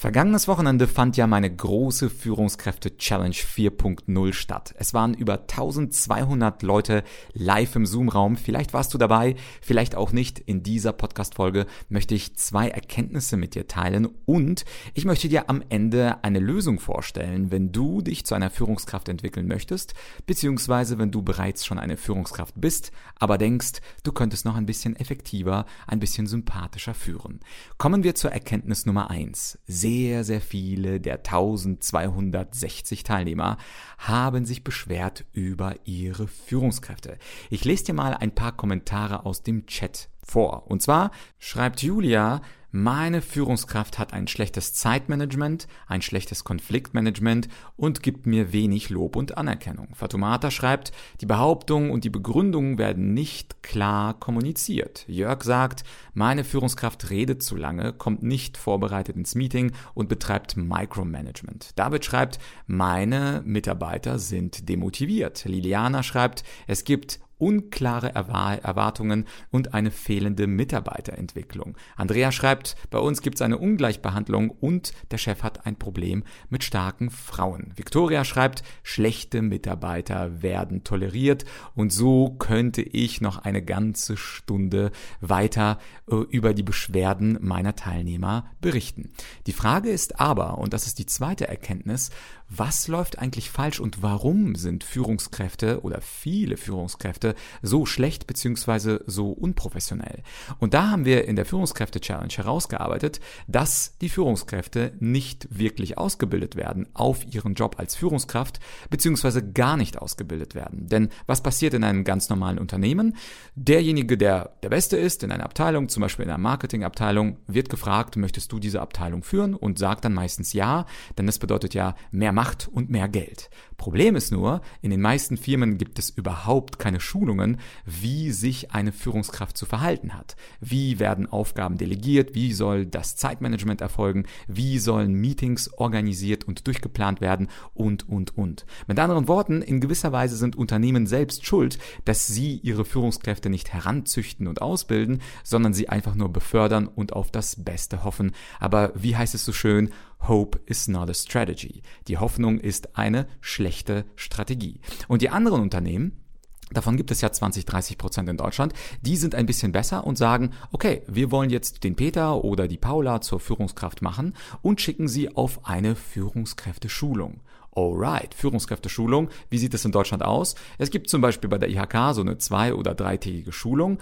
Vergangenes Wochenende fand ja meine große Führungskräfte Challenge 4.0 statt. Es waren über 1200 Leute live im Zoom-Raum. Vielleicht warst du dabei, vielleicht auch nicht. In dieser Podcast-Folge möchte ich zwei Erkenntnisse mit dir teilen und ich möchte dir am Ende eine Lösung vorstellen, wenn du dich zu einer Führungskraft entwickeln möchtest, beziehungsweise wenn du bereits schon eine Führungskraft bist, aber denkst, du könntest noch ein bisschen effektiver, ein bisschen sympathischer führen. Kommen wir zur Erkenntnis Nummer eins sehr viele der 1260 Teilnehmer haben sich beschwert über ihre Führungskräfte. Ich lese dir mal ein paar Kommentare aus dem Chat vor. Und zwar schreibt Julia, meine Führungskraft hat ein schlechtes Zeitmanagement, ein schlechtes Konfliktmanagement und gibt mir wenig Lob und Anerkennung. Fatumata schreibt, die Behauptungen und die Begründungen werden nicht klar kommuniziert. Jörg sagt, meine Führungskraft redet zu lange, kommt nicht vorbereitet ins Meeting und betreibt Micromanagement. David schreibt, meine Mitarbeiter sind demotiviert. Liliana schreibt, es gibt unklare Erwartungen und eine fehlende Mitarbeiterentwicklung. Andrea schreibt, bei uns gibt es eine Ungleichbehandlung und der Chef hat ein Problem mit starken Frauen. Victoria schreibt, schlechte Mitarbeiter werden toleriert und so könnte ich noch eine ganze Stunde weiter äh, über die Beschwerden meiner Teilnehmer berichten. Die Frage ist aber, und das ist die zweite Erkenntnis, was läuft eigentlich falsch und warum sind Führungskräfte oder viele Führungskräfte so schlecht bzw. so unprofessionell? Und da haben wir in der Führungskräfte Challenge herausgearbeitet, dass die Führungskräfte nicht wirklich ausgebildet werden auf ihren Job als Führungskraft bzw. gar nicht ausgebildet werden. Denn was passiert in einem ganz normalen Unternehmen? Derjenige, der der Beste ist in einer Abteilung, zum Beispiel in einer Marketingabteilung, wird gefragt, möchtest du diese Abteilung führen und sagt dann meistens ja, denn das bedeutet ja mehr Macht und mehr Geld. Problem ist nur, in den meisten Firmen gibt es überhaupt keine Schulungen, wie sich eine Führungskraft zu verhalten hat. Wie werden Aufgaben delegiert? Wie soll das Zeitmanagement erfolgen? Wie sollen Meetings organisiert und durchgeplant werden? Und, und, und. Mit anderen Worten, in gewisser Weise sind Unternehmen selbst schuld, dass sie ihre Führungskräfte nicht heranzüchten und ausbilden, sondern sie einfach nur befördern und auf das Beste hoffen. Aber wie heißt es so schön? Hope is not a strategy. Die Hoffnung ist eine schlechte Strategie. Und die anderen Unternehmen, Davon gibt es ja 20, 30 Prozent in Deutschland. Die sind ein bisschen besser und sagen, okay, wir wollen jetzt den Peter oder die Paula zur Führungskraft machen und schicken sie auf eine Führungskräfteschulung. Alright, Führungskräfteschulung. Wie sieht es in Deutschland aus? Es gibt zum Beispiel bei der IHK so eine zwei- oder dreitägige Schulung.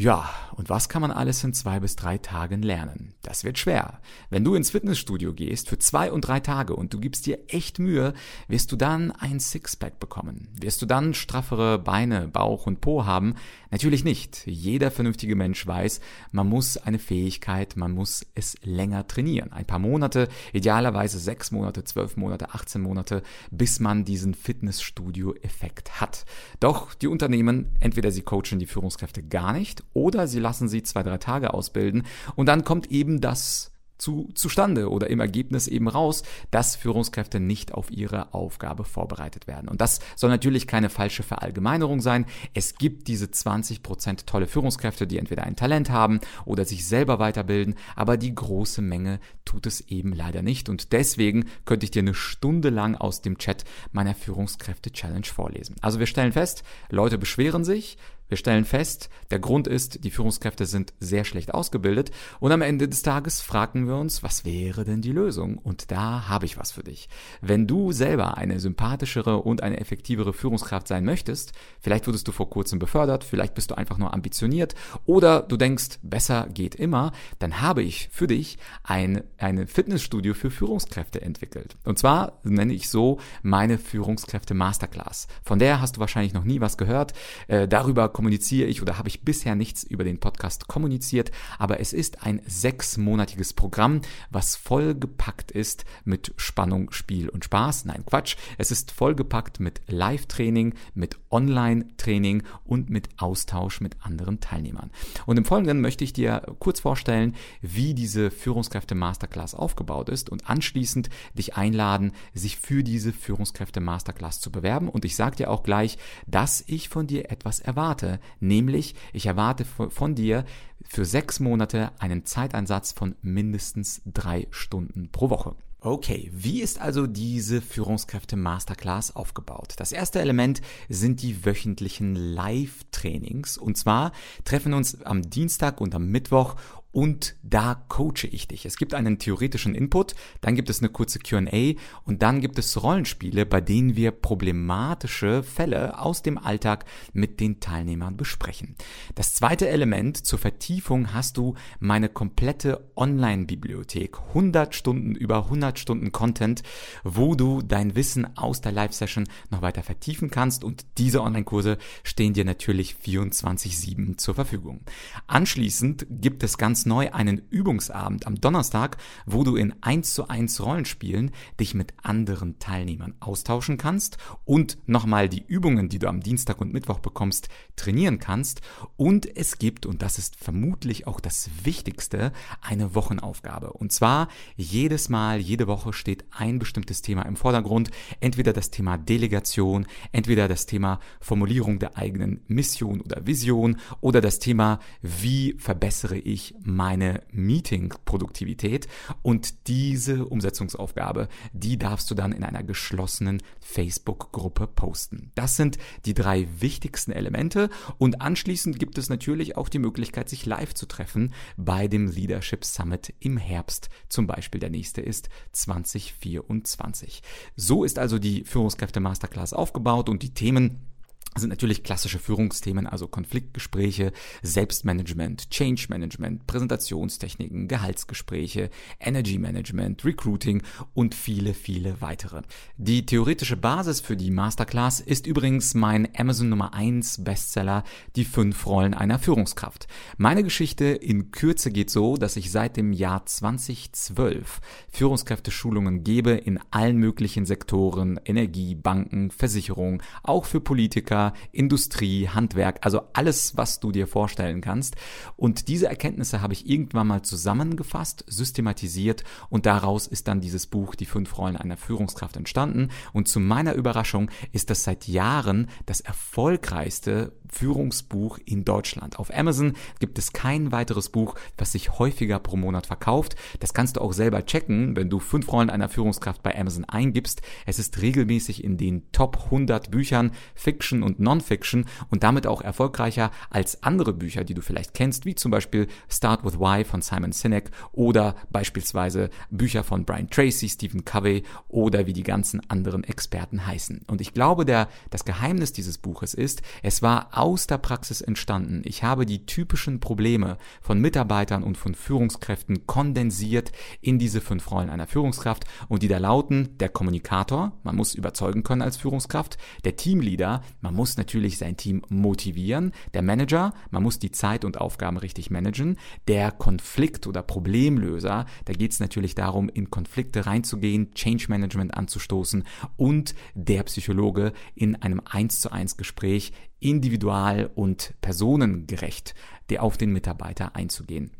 Ja, und was kann man alles in zwei bis drei Tagen lernen? Das wird schwer. Wenn du ins Fitnessstudio gehst für zwei und drei Tage und du gibst dir echt Mühe, wirst du dann ein Sixpack bekommen. Wirst du dann straffere Beine, Bauch und Po haben? Natürlich nicht. Jeder vernünftige Mensch weiß, man muss eine Fähigkeit, man muss es länger trainieren. Ein paar Monate, idealerweise sechs Monate, zwölf Monate, 18 Monate, bis man diesen Fitnessstudio-Effekt hat. Doch die Unternehmen, entweder sie coachen die Führungskräfte gar nicht oder sie lassen sie zwei, drei Tage ausbilden und dann kommt eben das zu, zustande oder im Ergebnis eben raus, dass Führungskräfte nicht auf ihre Aufgabe vorbereitet werden. Und das soll natürlich keine falsche Verallgemeinerung sein. Es gibt diese 20% tolle Führungskräfte, die entweder ein Talent haben oder sich selber weiterbilden, aber die große Menge tut es eben leider nicht. Und deswegen könnte ich dir eine Stunde lang aus dem Chat meiner Führungskräfte-Challenge vorlesen. Also wir stellen fest, Leute beschweren sich, wir stellen fest, der Grund ist, die Führungskräfte sind sehr schlecht ausgebildet und am Ende des Tages fragen wir uns, was wäre denn die Lösung? Und da habe ich was für dich. Wenn du selber eine sympathischere und eine effektivere Führungskraft sein möchtest, vielleicht wurdest du vor kurzem befördert, vielleicht bist du einfach nur ambitioniert oder du denkst, besser geht immer, dann habe ich für dich ein, ein Fitnessstudio für Führungskräfte entwickelt. Und zwar nenne ich so meine Führungskräfte Masterclass. Von der hast du wahrscheinlich noch nie was gehört. Äh, darüber kommuniziere ich oder habe ich bisher nichts über den Podcast kommuniziert, aber es ist ein sechsmonatiges Programm, was vollgepackt ist mit Spannung, Spiel und Spaß. Nein, Quatsch. Es ist vollgepackt mit Live-Training, mit Online-Training und mit Austausch mit anderen Teilnehmern. Und im Folgenden möchte ich dir kurz vorstellen, wie diese Führungskräfte Masterclass aufgebaut ist und anschließend dich einladen, sich für diese Führungskräfte Masterclass zu bewerben. Und ich sage dir auch gleich, dass ich von dir etwas erwarte erwarte, nämlich ich erwarte von dir für sechs Monate einen Zeiteinsatz von mindestens drei Stunden pro Woche. Okay, wie ist also diese Führungskräfte Masterclass aufgebaut? Das erste Element sind die wöchentlichen Live-Trainings. Und zwar treffen uns am Dienstag und am Mittwoch und da coache ich dich. Es gibt einen theoretischen Input, dann gibt es eine kurze QA und dann gibt es Rollenspiele, bei denen wir problematische Fälle aus dem Alltag mit den Teilnehmern besprechen. Das zweite Element zur Vertiefung hast du meine komplette Online-Bibliothek. 100 Stunden über 100 Stunden Content, wo du dein Wissen aus der Live-Session noch weiter vertiefen kannst und diese Online-Kurse stehen dir natürlich 24-7 zur Verfügung. Anschließend gibt es ganz ganz neu einen Übungsabend am Donnerstag, wo du in 1 zu 1 Rollenspielen dich mit anderen Teilnehmern austauschen kannst und nochmal die Übungen, die du am Dienstag und Mittwoch bekommst, trainieren kannst. Und es gibt, und das ist vermutlich auch das Wichtigste, eine Wochenaufgabe. Und zwar jedes Mal, jede Woche steht ein bestimmtes Thema im Vordergrund. Entweder das Thema Delegation, entweder das Thema Formulierung der eigenen Mission oder Vision oder das Thema, wie verbessere ich meine Meeting-Produktivität und diese Umsetzungsaufgabe, die darfst du dann in einer geschlossenen Facebook-Gruppe posten. Das sind die drei wichtigsten Elemente und anschließend gibt es natürlich auch die Möglichkeit, sich live zu treffen bei dem Leadership Summit im Herbst. Zum Beispiel der nächste ist 2024. So ist also die Führungskräfte Masterclass aufgebaut und die Themen sind natürlich klassische Führungsthemen, also Konfliktgespräche, Selbstmanagement, Change Management, Präsentationstechniken, Gehaltsgespräche, Energy Management, Recruiting und viele, viele weitere. Die theoretische Basis für die Masterclass ist übrigens mein Amazon Nummer 1 Bestseller, die fünf Rollen einer Führungskraft. Meine Geschichte in Kürze geht so, dass ich seit dem Jahr 2012 Führungskräfteschulungen gebe in allen möglichen Sektoren, Energie, Banken, Versicherung, auch für Politiker, Industrie, Handwerk, also alles, was du dir vorstellen kannst. Und diese Erkenntnisse habe ich irgendwann mal zusammengefasst, systematisiert und daraus ist dann dieses Buch Die fünf Rollen einer Führungskraft entstanden. Und zu meiner Überraschung ist das seit Jahren das erfolgreichste Führungsbuch in Deutschland. Auf Amazon gibt es kein weiteres Buch, was sich häufiger pro Monat verkauft. Das kannst du auch selber checken, wenn du fünf Rollen einer Führungskraft bei Amazon eingibst. Es ist regelmäßig in den Top 100 Büchern Fiction und Non-Fiction und damit auch erfolgreicher als andere Bücher, die du vielleicht kennst, wie zum Beispiel Start with Why von Simon Sinek oder beispielsweise Bücher von Brian Tracy, Stephen Covey oder wie die ganzen anderen Experten heißen. Und ich glaube, der, das Geheimnis dieses Buches ist, es war aus der Praxis entstanden. Ich habe die typischen Probleme von Mitarbeitern und von Führungskräften kondensiert in diese fünf Rollen einer Führungskraft und die da lauten, der Kommunikator, man muss überzeugen können als Führungskraft, der Teamleader, man muss natürlich sein Team motivieren, der Manager, man muss die Zeit und Aufgaben richtig managen, der Konflikt- oder Problemlöser, da geht es natürlich darum, in Konflikte reinzugehen, Change Management anzustoßen und der Psychologe in einem 1 zu 1 Gespräch individual und personengerecht auf den Mitarbeiter einzugehen.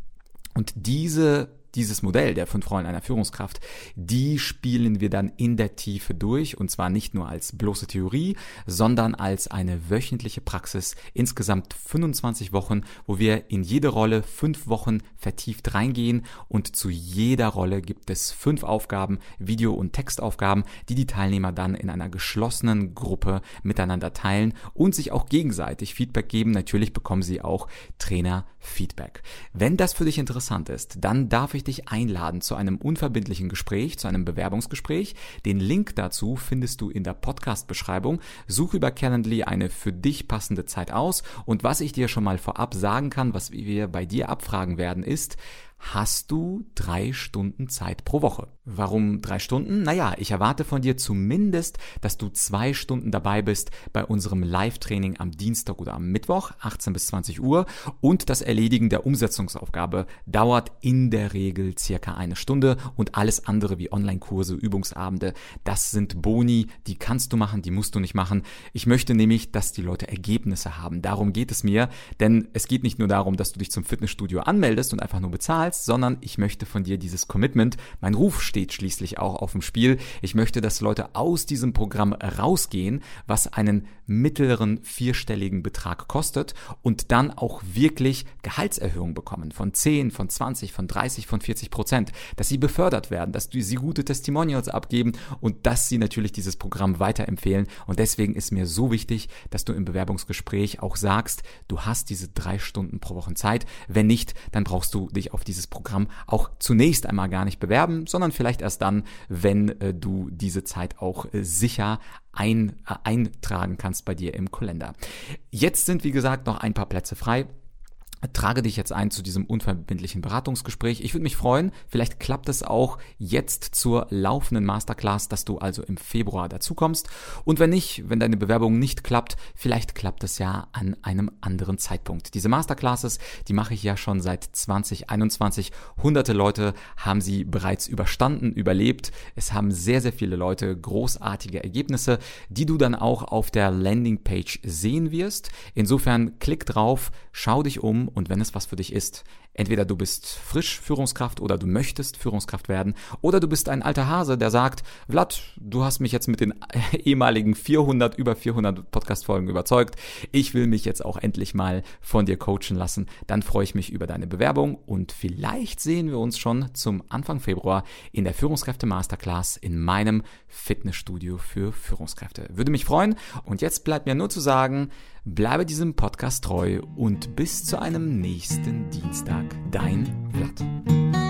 Und diese dieses Modell der fünf Rollen einer Führungskraft, die spielen wir dann in der Tiefe durch und zwar nicht nur als bloße Theorie, sondern als eine wöchentliche Praxis, insgesamt 25 Wochen, wo wir in jede Rolle fünf Wochen vertieft reingehen und zu jeder Rolle gibt es fünf Aufgaben, Video- und Textaufgaben, die die Teilnehmer dann in einer geschlossenen Gruppe miteinander teilen und sich auch gegenseitig Feedback geben. Natürlich bekommen sie auch Trainer-Feedback. Wenn das für dich interessant ist, dann darf ich ich dich einladen zu einem unverbindlichen Gespräch, zu einem Bewerbungsgespräch. Den Link dazu findest du in der Podcast-Beschreibung. Suche über Calendly eine für dich passende Zeit aus. Und was ich dir schon mal vorab sagen kann, was wir bei dir abfragen werden, ist, hast du drei Stunden Zeit pro Woche. Warum drei Stunden? Naja, ich erwarte von dir zumindest, dass du zwei Stunden dabei bist bei unserem Live-Training am Dienstag oder am Mittwoch, 18 bis 20 Uhr. Und das Erledigen der Umsetzungsaufgabe dauert in der Regel circa eine Stunde und alles andere wie Online-Kurse, Übungsabende, das sind Boni, die kannst du machen, die musst du nicht machen. Ich möchte nämlich, dass die Leute Ergebnisse haben. Darum geht es mir, denn es geht nicht nur darum, dass du dich zum Fitnessstudio anmeldest und einfach nur bezahlst, zahlst, sondern ich möchte von dir dieses Commitment. Mein Ruf steht schließlich auch auf dem Spiel. Ich möchte, dass Leute aus diesem Programm rausgehen, was einen mittleren vierstelligen Betrag kostet und dann auch wirklich Gehaltserhöhungen bekommen von 10, von 20, von 30, von 40 Prozent, dass sie befördert werden, dass sie gute Testimonials abgeben und dass sie natürlich dieses Programm weiterempfehlen. Und deswegen ist mir so wichtig, dass du im Bewerbungsgespräch auch sagst, du hast diese drei Stunden pro Woche Zeit. Wenn nicht, dann brauchst du dich auf dieses Programm auch zunächst einmal gar nicht bewerben, sondern vielleicht erst dann, wenn äh, du diese Zeit auch äh, sicher ein, äh, eintragen kannst bei dir im Kalender. Jetzt sind, wie gesagt, noch ein paar Plätze frei trage dich jetzt ein zu diesem unverbindlichen Beratungsgespräch. Ich würde mich freuen, vielleicht klappt es auch jetzt zur laufenden Masterclass, dass du also im Februar dazukommst. Und wenn nicht, wenn deine Bewerbung nicht klappt, vielleicht klappt es ja an einem anderen Zeitpunkt. Diese Masterclasses, die mache ich ja schon seit 2021. Hunderte Leute haben sie bereits überstanden, überlebt. Es haben sehr, sehr viele Leute großartige Ergebnisse, die du dann auch auf der Landingpage sehen wirst. Insofern klick drauf, schau dich um und wenn es was für dich ist, Entweder du bist frisch Führungskraft oder du möchtest Führungskraft werden oder du bist ein alter Hase, der sagt, Vlad, du hast mich jetzt mit den ehemaligen 400, über 400 Podcast-Folgen überzeugt. Ich will mich jetzt auch endlich mal von dir coachen lassen. Dann freue ich mich über deine Bewerbung und vielleicht sehen wir uns schon zum Anfang Februar in der Führungskräfte Masterclass in meinem Fitnessstudio für Führungskräfte. Würde mich freuen und jetzt bleibt mir nur zu sagen, bleibe diesem Podcast treu und bis zu einem nächsten Dienstag. Dein Blatt.